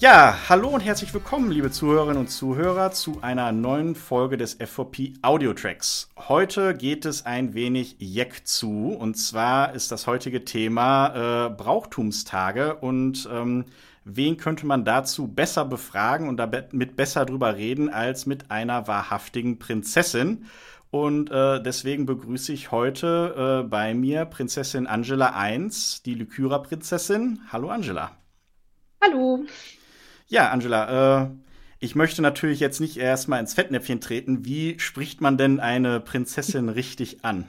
Ja, hallo und herzlich willkommen, liebe Zuhörerinnen und Zuhörer, zu einer neuen Folge des FVP Audio Tracks. Heute geht es ein wenig Jeck zu und zwar ist das heutige Thema äh, Brauchtumstage und ähm, wen könnte man dazu besser befragen und damit besser drüber reden als mit einer wahrhaftigen Prinzessin. Und äh, deswegen begrüße ich heute äh, bei mir Prinzessin Angela 1, die Lykyra-Prinzessin. Hallo Angela. Hallo. Ja, Angela, äh, ich möchte natürlich jetzt nicht erstmal ins Fettnäpfchen treten. Wie spricht man denn eine Prinzessin richtig an?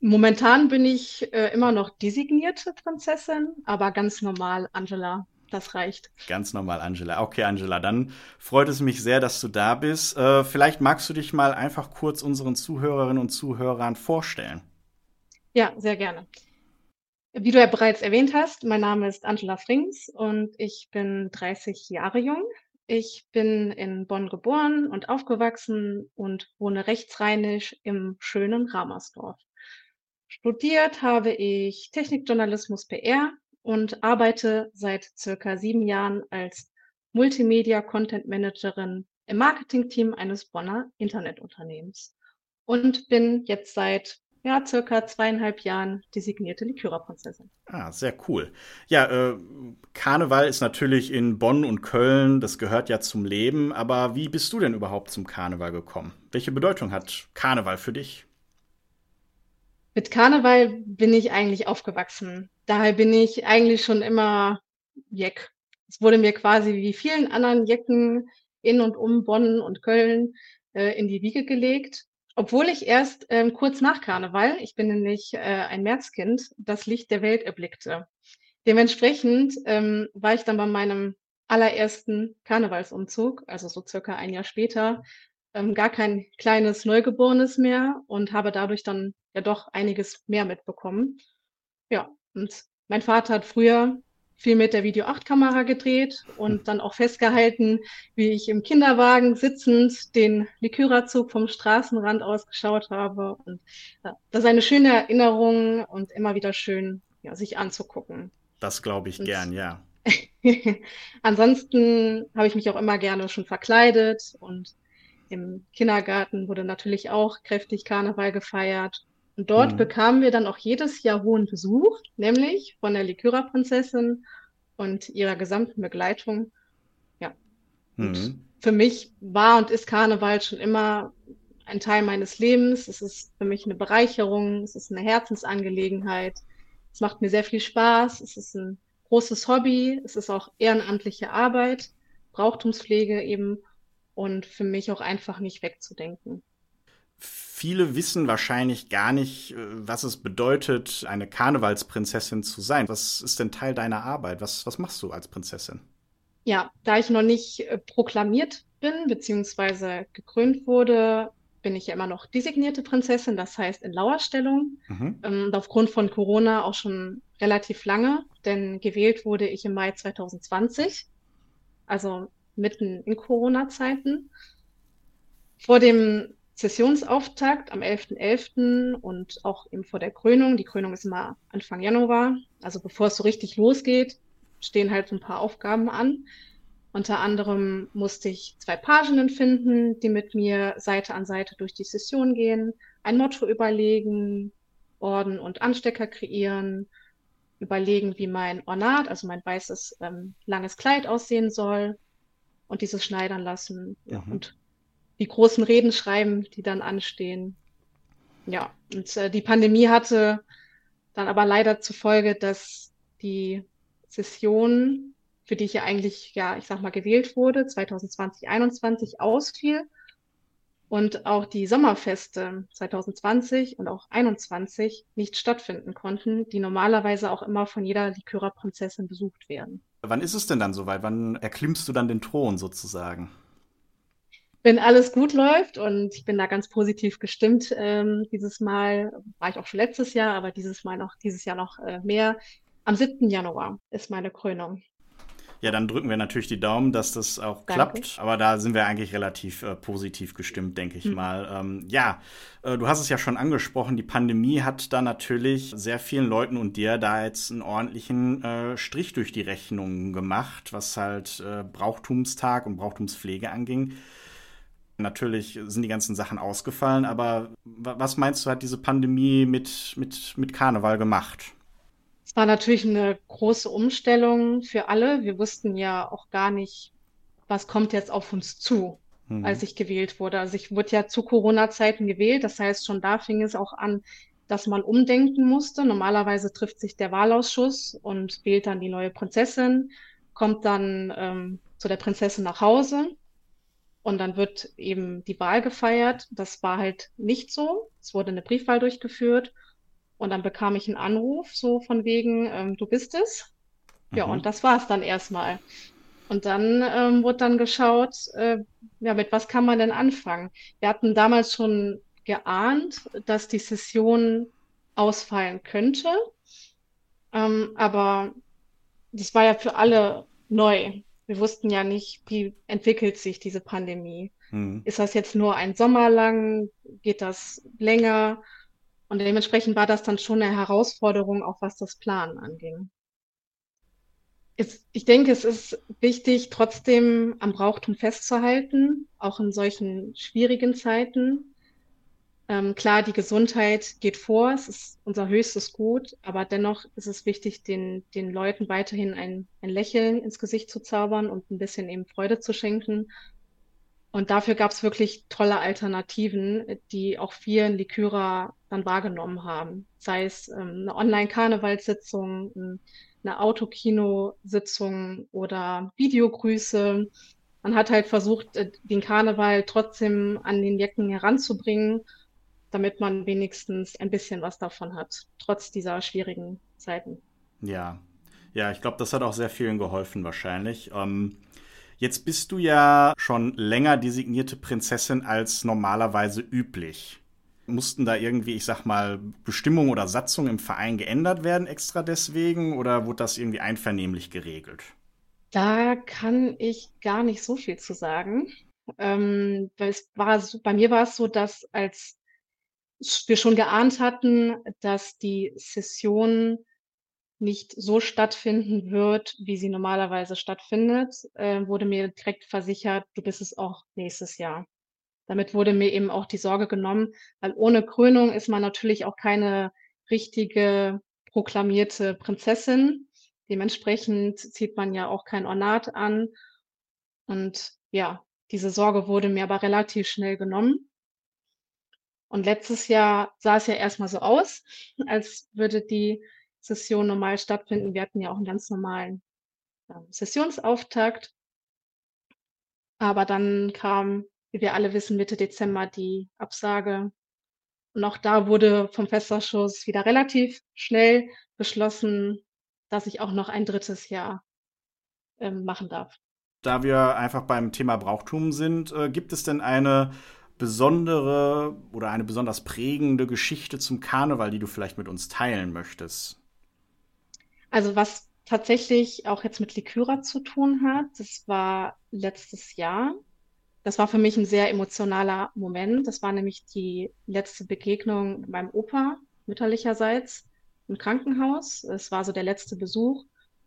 Momentan bin ich äh, immer noch designierte Prinzessin, aber ganz normal Angela. Das reicht. Ganz normal, Angela. Okay, Angela, dann freut es mich sehr, dass du da bist. Äh, vielleicht magst du dich mal einfach kurz unseren Zuhörerinnen und Zuhörern vorstellen. Ja, sehr gerne. Wie du ja bereits erwähnt hast, mein Name ist Angela Frings und ich bin 30 Jahre jung. Ich bin in Bonn geboren und aufgewachsen und wohne rechtsrheinisch im schönen Ramersdorf. Studiert habe ich Technikjournalismus PR und arbeite seit circa sieben Jahren als Multimedia Content Managerin im Marketingteam eines Bonner Internetunternehmens und bin jetzt seit ja, circa zweieinhalb Jahren designierte Likörer-Prinzessin. Ah, sehr cool. Ja, äh, Karneval ist natürlich in Bonn und Köln, das gehört ja zum Leben, aber wie bist du denn überhaupt zum Karneval gekommen? Welche Bedeutung hat Karneval für dich? Mit Karneval bin ich eigentlich aufgewachsen. Daher bin ich eigentlich schon immer Jeck. Es wurde mir quasi wie vielen anderen Jecken in und um Bonn und Köln äh, in die Wiege gelegt. Obwohl ich erst ähm, kurz nach Karneval, ich bin nämlich äh, ein Märzkind, das Licht der Welt erblickte. Dementsprechend ähm, war ich dann bei meinem allerersten Karnevalsumzug, also so circa ein Jahr später, ähm, gar kein kleines Neugeborenes mehr und habe dadurch dann ja doch einiges mehr mitbekommen. Ja, und mein Vater hat früher viel mit der Video 8 Kamera gedreht und dann auch festgehalten, wie ich im Kinderwagen sitzend den Likyra-Zug vom Straßenrand aus geschaut habe. Und ja, das ist eine schöne Erinnerung und immer wieder schön, ja, sich anzugucken. Das glaube ich und gern, ja. Ansonsten habe ich mich auch immer gerne schon verkleidet und im Kindergarten wurde natürlich auch kräftig Karneval gefeiert. Und dort mhm. bekamen wir dann auch jedes Jahr hohen Besuch, nämlich von der Likyra-Prinzessin und ihrer gesamten Begleitung. Ja. Mhm. für mich war und ist Karneval schon immer ein Teil meines Lebens. Es ist für mich eine Bereicherung, es ist eine Herzensangelegenheit. Es macht mir sehr viel Spaß. Es ist ein großes Hobby. Es ist auch ehrenamtliche Arbeit, Brauchtumspflege eben und für mich auch einfach nicht wegzudenken. Viele wissen wahrscheinlich gar nicht, äh, was es bedeutet, eine Karnevalsprinzessin zu sein. Was ist denn Teil deiner Arbeit? Was, was machst du als Prinzessin? Ja, da ich noch nicht äh, proklamiert bin, beziehungsweise gekrönt wurde, bin ich ja immer noch designierte Prinzessin, das heißt in Lauerstellung. Mhm. Ähm, und aufgrund von Corona auch schon relativ lange, denn gewählt wurde ich im Mai 2020, also mitten in Corona-Zeiten. Vor dem Sessionsauftakt am 11.11. .11. und auch eben vor der Krönung. Die Krönung ist immer Anfang Januar. Also bevor es so richtig losgeht, stehen halt so ein paar Aufgaben an. Unter anderem musste ich zwei Paginnen finden, die mit mir Seite an Seite durch die Session gehen, ein Motto überlegen, Orden und Anstecker kreieren, überlegen, wie mein Ornat, also mein weißes ähm, langes Kleid aussehen soll und dieses schneidern lassen. Ja, mhm. Und die großen Reden schreiben, die dann anstehen. Ja, und äh, die Pandemie hatte dann aber leider zur Folge, dass die Session, für die ich ja eigentlich, ja, ich sag mal, gewählt wurde, 2020, 2021 ausfiel. Und auch die Sommerfeste 2020 und auch 2021 nicht stattfinden konnten, die normalerweise auch immer von jeder Likörerprinzessin besucht werden. Wann ist es denn dann soweit? Wann erklimmst du dann den Thron sozusagen? Wenn alles gut läuft und ich bin da ganz positiv gestimmt. Ähm, dieses Mal war ich auch schon letztes Jahr, aber dieses Mal noch, dieses Jahr noch äh, mehr. Am 7. Januar ist meine Krönung. Ja, dann drücken wir natürlich die Daumen, dass das auch Danke. klappt. Aber da sind wir eigentlich relativ äh, positiv gestimmt, denke ich mhm. mal. Ähm, ja, äh, du hast es ja schon angesprochen, die Pandemie hat da natürlich sehr vielen Leuten und dir da jetzt einen ordentlichen äh, Strich durch die Rechnung gemacht, was halt äh, Brauchtumstag und Brauchtumspflege anging. Natürlich sind die ganzen Sachen ausgefallen, aber was meinst du, hat diese Pandemie mit, mit, mit Karneval gemacht? Es war natürlich eine große Umstellung für alle. Wir wussten ja auch gar nicht, was kommt jetzt auf uns zu, mhm. als ich gewählt wurde. Also ich wurde ja zu Corona-Zeiten gewählt. Das heißt, schon da fing es auch an, dass man umdenken musste. Normalerweise trifft sich der Wahlausschuss und wählt dann die neue Prinzessin, kommt dann ähm, zu der Prinzessin nach Hause und dann wird eben die Wahl gefeiert. Das war halt nicht so. Es wurde eine Briefwahl durchgeführt und dann bekam ich einen Anruf, so von wegen, ähm, du bist es. Ja, mhm. und das war es dann erstmal. Und dann ähm, wurde dann geschaut, äh, ja, mit was kann man denn anfangen? Wir hatten damals schon geahnt, dass die Session ausfallen könnte. Ähm, aber das war ja für alle neu. Wir wussten ja nicht, wie entwickelt sich diese Pandemie. Mhm. Ist das jetzt nur ein Sommer lang? Geht das länger? Und dementsprechend war das dann schon eine Herausforderung, auch was das Planen anging. ich denke, es ist wichtig, trotzdem am Brauchtum festzuhalten, auch in solchen schwierigen Zeiten. Ähm, klar, die Gesundheit geht vor, es ist unser höchstes Gut, aber dennoch ist es wichtig, den, den Leuten weiterhin ein, ein Lächeln ins Gesicht zu zaubern und ein bisschen eben Freude zu schenken und dafür gab es wirklich tolle Alternativen, die auch wir in Likyra dann wahrgenommen haben. Sei es ähm, eine Online-Karnevalssitzung, eine Autokino-Sitzung oder Videogrüße. Man hat halt versucht, äh, den Karneval trotzdem an den Jecken heranzubringen, damit man wenigstens ein bisschen was davon hat, trotz dieser schwierigen Zeiten. Ja, ja, ich glaube, das hat auch sehr vielen geholfen wahrscheinlich. Ähm Jetzt bist du ja schon länger designierte Prinzessin als normalerweise üblich. Mussten da irgendwie, ich sag mal, Bestimmungen oder Satzungen im Verein geändert werden extra deswegen oder wurde das irgendwie einvernehmlich geregelt? Da kann ich gar nicht so viel zu sagen. Ähm, es war so, bei mir war es so, dass als wir schon geahnt hatten, dass die Session nicht so stattfinden wird, wie sie normalerweise stattfindet, äh, wurde mir direkt versichert, du bist es auch nächstes Jahr. Damit wurde mir eben auch die Sorge genommen, weil ohne Krönung ist man natürlich auch keine richtige proklamierte Prinzessin. Dementsprechend zieht man ja auch kein Ornat an. Und ja, diese Sorge wurde mir aber relativ schnell genommen. Und letztes Jahr sah es ja erstmal so aus, als würde die Session normal stattfinden. Wir hatten ja auch einen ganz normalen äh, Sessionsauftakt. Aber dann kam, wie wir alle wissen, Mitte Dezember die Absage. Und auch da wurde vom Festausschuss wieder relativ schnell beschlossen, dass ich auch noch ein drittes Jahr ähm, machen darf. Da wir einfach beim Thema Brauchtum sind, äh, gibt es denn eine besondere oder eine besonders prägende Geschichte zum Karneval, die du vielleicht mit uns teilen möchtest? Also was tatsächlich auch jetzt mit Likyra zu tun hat, das war letztes Jahr. Das war für mich ein sehr emotionaler Moment. Das war nämlich die letzte Begegnung mit meinem Opa mütterlicherseits im Krankenhaus. Es war so der letzte Besuch.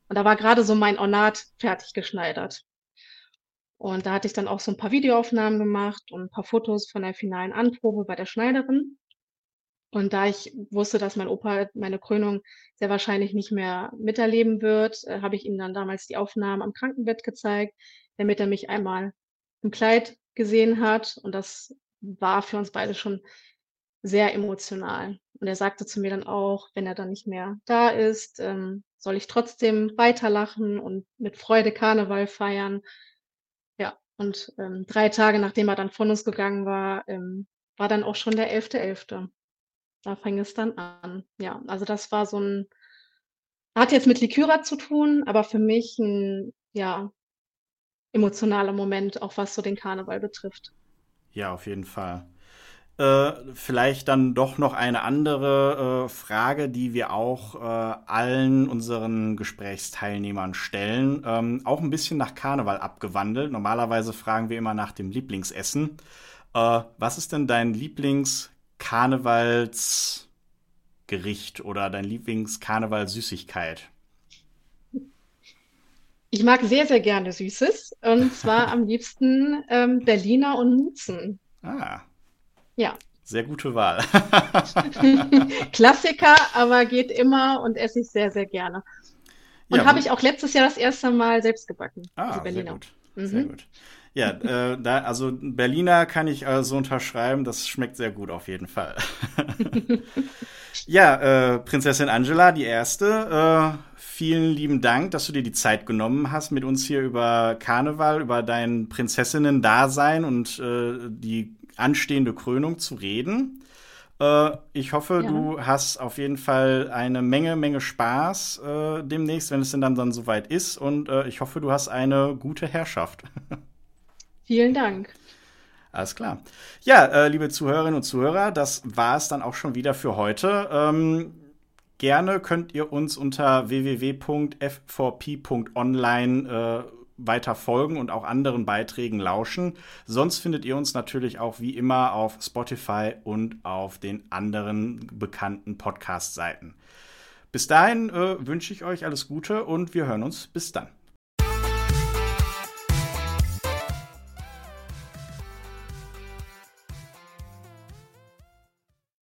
Und da war gerade so mein Ornat fertig geschneidert. Und da hatte ich dann auch so ein paar Videoaufnahmen gemacht und ein paar Fotos von der finalen Anprobe bei der Schneiderin. Und da ich wusste, dass mein Opa meine Krönung sehr wahrscheinlich nicht mehr miterleben wird, äh, habe ich ihm dann damals die Aufnahmen am Krankenbett gezeigt, damit er mich einmal im Kleid gesehen hat. Und das war für uns beide schon sehr emotional. Und er sagte zu mir dann auch, wenn er dann nicht mehr da ist, ähm, soll ich trotzdem weiterlachen und mit Freude Karneval feiern. Und ähm, drei Tage nachdem er dann von uns gegangen war, ähm, war dann auch schon der 11.11. .11. Da fing es dann an. Ja, also das war so ein hat jetzt mit Likyra zu tun, aber für mich ein, ja, emotionaler Moment, auch was so den Karneval betrifft. Ja, auf jeden Fall. Äh, vielleicht dann doch noch eine andere äh, Frage, die wir auch äh, allen unseren Gesprächsteilnehmern stellen. Ähm, auch ein bisschen nach Karneval abgewandelt. Normalerweise fragen wir immer nach dem Lieblingsessen. Äh, was ist denn dein Lieblingskarnevalsgericht oder dein Lieblingskarnevalsüßigkeit? Ich mag sehr, sehr gerne Süßes. Und zwar am liebsten ähm, Berliner und Mutzen. Ah, ja. Sehr gute Wahl. Klassiker, aber geht immer und esse ich sehr, sehr gerne. Und ja, habe ich auch letztes Jahr das erste Mal selbst gebacken. Ah, sehr gut. Mhm. Sehr gut. Ja, äh, da, also Berliner kann ich also unterschreiben, das schmeckt sehr gut auf jeden Fall. ja, äh, Prinzessin Angela, die erste. Äh, vielen lieben Dank, dass du dir die Zeit genommen hast, mit uns hier über Karneval, über dein Prinzessinnen-Dasein und äh, die anstehende Krönung zu reden. Äh, ich hoffe, ja. du hast auf jeden Fall eine Menge, Menge Spaß äh, demnächst, wenn es denn dann, dann soweit ist. Und äh, ich hoffe, du hast eine gute Herrschaft. Vielen Dank. Alles klar. Ja, äh, liebe Zuhörerinnen und Zuhörer, das war es dann auch schon wieder für heute. Ähm, gerne könnt ihr uns unter www.f4p.online äh, weiter folgen und auch anderen Beiträgen lauschen. Sonst findet ihr uns natürlich auch wie immer auf Spotify und auf den anderen bekannten Podcast-Seiten. Bis dahin äh, wünsche ich euch alles Gute und wir hören uns. Bis dann.